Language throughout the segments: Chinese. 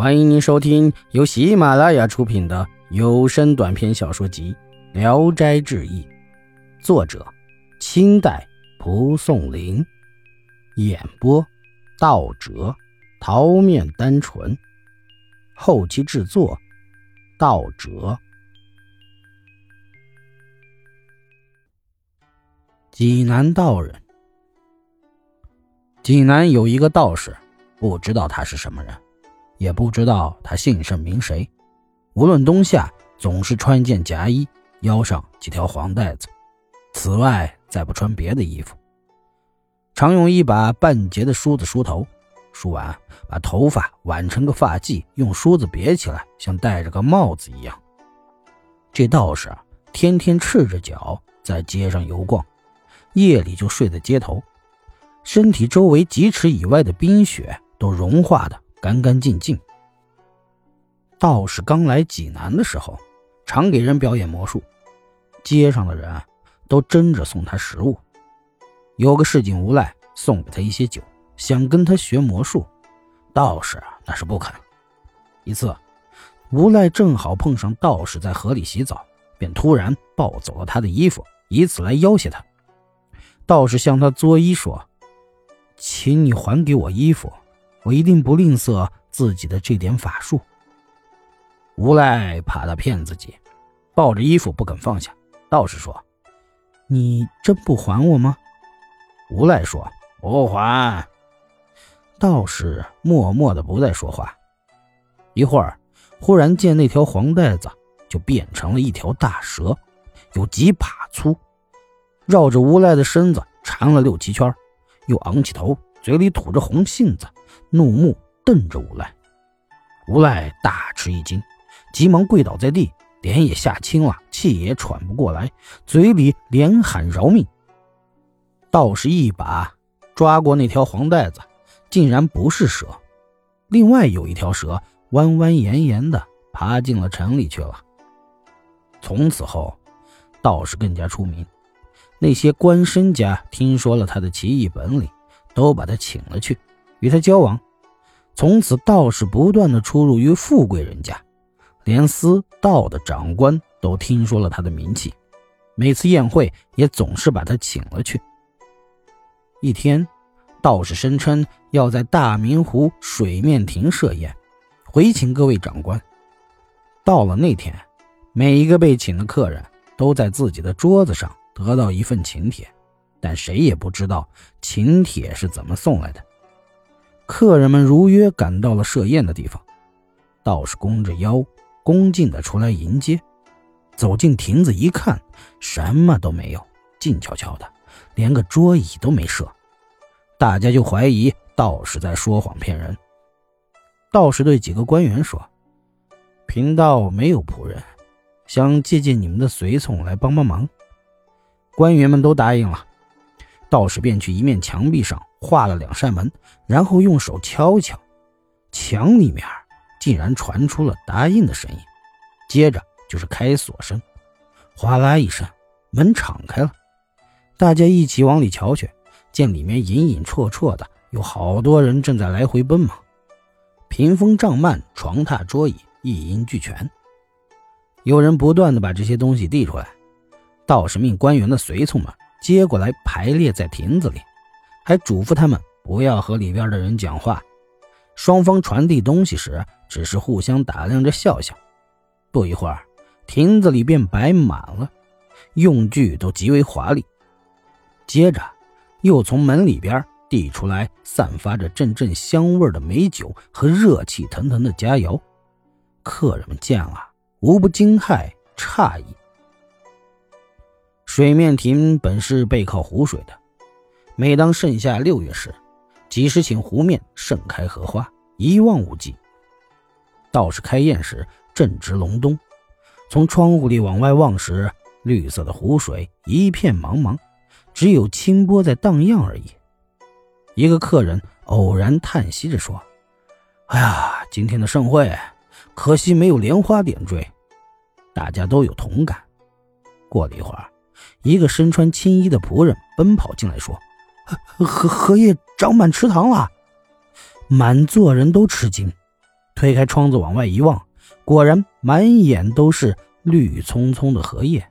欢迎您收听由喜马拉雅出品的有声短篇小说集《聊斋志异》，作者：清代蒲松龄，演播：道哲、桃面单纯，后期制作：道哲。济南道人，济南有一个道士，不知道他是什么人。也不知道他姓甚名谁，无论冬夏，总是穿一件夹衣，腰上系条黄带子，此外再不穿别的衣服。常用一把半截的梳子梳头，梳完把头发挽成个发髻，用梳子别起来，像戴着个帽子一样。这道士天天赤着脚在街上游逛，夜里就睡在街头，身体周围几尺以外的冰雪都融化的。干干净净。道士刚来济南的时候，常给人表演魔术，街上的人都争着送他食物。有个市井无赖送给他一些酒，想跟他学魔术，道士那是不肯。一次，无赖正好碰上道士在河里洗澡，便突然抱走了他的衣服，以此来要挟他。道士向他作揖说：“请你还给我衣服。”我一定不吝啬自己的这点法术。无赖怕他骗自己，抱着衣服不肯放下。道士说：“你真不还我吗？”无赖说：“不还。”道士默默的不再说话。一会儿，忽然见那条黄带子就变成了一条大蛇，有几把粗，绕着无赖的身子缠了六七圈，又昂起头。嘴里吐着红信子，怒目瞪着无赖。无赖大吃一惊，急忙跪倒在地，脸也吓青了，气也喘不过来，嘴里连喊饶命。道士一把抓过那条黄带子，竟然不是蛇，另外有一条蛇弯弯延延的爬进了城里去了。从此后，道士更加出名，那些官绅家听说了他的奇异本领。都把他请了去，与他交往。从此，道士不断的出入于富贵人家，连司道的长官都听说了他的名气，每次宴会也总是把他请了去。一天，道士声称要在大明湖水面亭设宴，回请各位长官。到了那天，每一个被请的客人都在自己的桌子上得到一份请帖。但谁也不知道请帖是怎么送来的。客人们如约赶到了设宴的地方，道士弓着腰，恭敬地出来迎接。走进亭子一看，什么都没有，静悄悄的，连个桌椅都没设。大家就怀疑道士在说谎骗人。道士对几个官员说：“贫道没有仆人，想借借你们的随从来帮帮忙。”官员们都答应了。道士便去一面墙壁上画了两扇门，然后用手敲敲，墙里面竟然传出了答应的声音。接着就是开锁声，哗啦一声，门敞开了。大家一起往里瞧去，见里面隐隐绰绰的有好多人正在来回奔忙，屏风帐幔、床榻桌椅一应俱全。有人不断的把这些东西递出来，道士命官员的随从们。接过来排列在亭子里，还嘱咐他们不要和里边的人讲话。双方传递东西时，只是互相打量着笑笑。不一会儿，亭子里便摆满了，用具都极为华丽。接着，又从门里边递出来散发着阵阵香味的美酒和热气腾腾的佳肴。客人们见了，无不惊骇诧异。水面亭本是背靠湖水的，每当盛夏六月时，几十顷湖面盛开荷花，一望无际。道士开宴时正值隆冬，从窗户里往外望时，绿色的湖水一片茫茫，只有清波在荡漾而已。一个客人偶然叹息着说：“哎呀，今天的盛会，可惜没有莲花点缀。”大家都有同感。过了一会儿。一个身穿青衣的仆人奔跑进来，说：“荷荷叶长满池塘了。”满座人都吃惊，推开窗子往外一望，果然满眼都是绿葱葱的荷叶，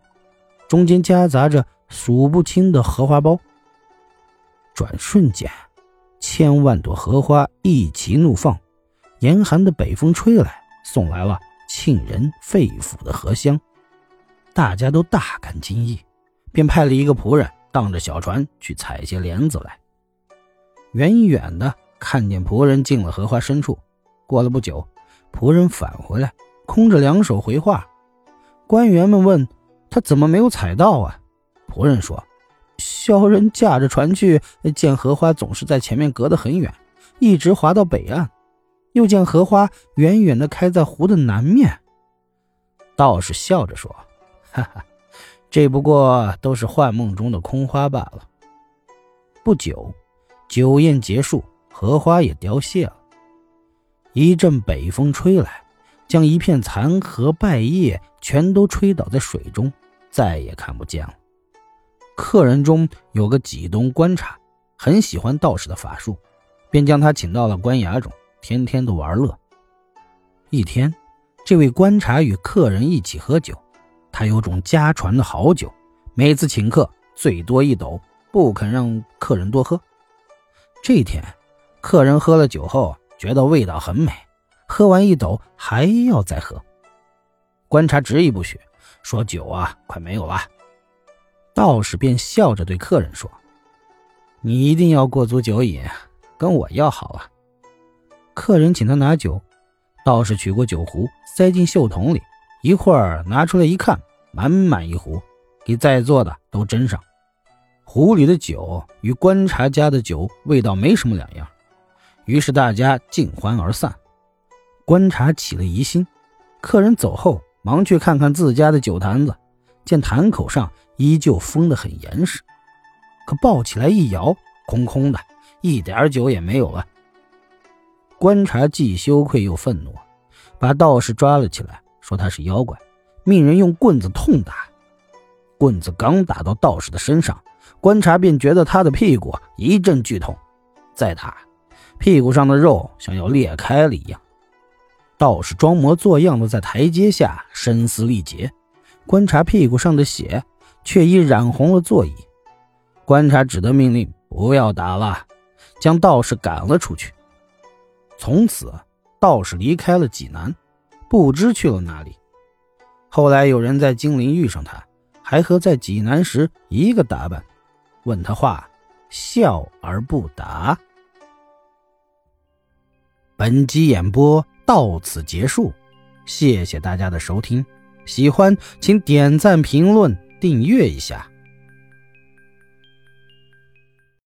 中间夹杂着数不清的荷花苞。转瞬间，千万朵荷花一齐怒放，严寒的北风吹来，送来了沁人肺腑的荷香。大家都大感惊异，便派了一个仆人荡着小船去采些莲子来。远远的看见仆人进了荷花深处，过了不久，仆人返回来，空着两手回话。官员们问他怎么没有采到啊？仆人说。小人驾着船去，见荷花总是在前面隔得很远，一直划到北岸，又见荷花远远的开在湖的南面。道士笑着说：“哈哈，这不过都是幻梦中的空花罢了。”不久，酒宴结束，荷花也凋谢了。一阵北风吹来，将一片残荷败叶全都吹倒在水中，再也看不见了。客人中有个济东观察，很喜欢道士的法术，便将他请到了官衙中，天天都玩乐。一天，这位观察与客人一起喝酒，他有种家传的好酒，每次请客最多一斗，不肯让客人多喝。这天，客人喝了酒后觉得味道很美，喝完一斗还要再喝。观察执意不许，说酒啊快没有了。道士便笑着对客人说：“你一定要过足酒瘾，跟我要好了。”客人请他拿酒，道士取过酒壶，塞进袖筒里，一会儿拿出来一看，满满一壶，给在座的都斟上。壶里的酒与观察家的酒味道没什么两样，于是大家尽欢而散。观察起了疑心，客人走后，忙去看看自家的酒坛子，见坛口上。依旧封得很严实，可抱起来一摇，空空的，一点酒也没有了。观察既羞愧又愤怒，把道士抓了起来，说他是妖怪，命人用棍子痛打。棍子刚打到道士的身上，观察便觉得他的屁股一阵剧痛，再打，屁股上的肉像要裂开了一样。道士装模作样的在台阶下声嘶力竭，观察屁股上的血。却已染红了座椅。观察只得命令不要打了，将道士赶了出去。从此，道士离开了济南，不知去了哪里。后来有人在金陵遇上他，还和在济南时一个打扮，问他话，笑而不答。本集演播到此结束，谢谢大家的收听。喜欢请点赞评论。订阅一下。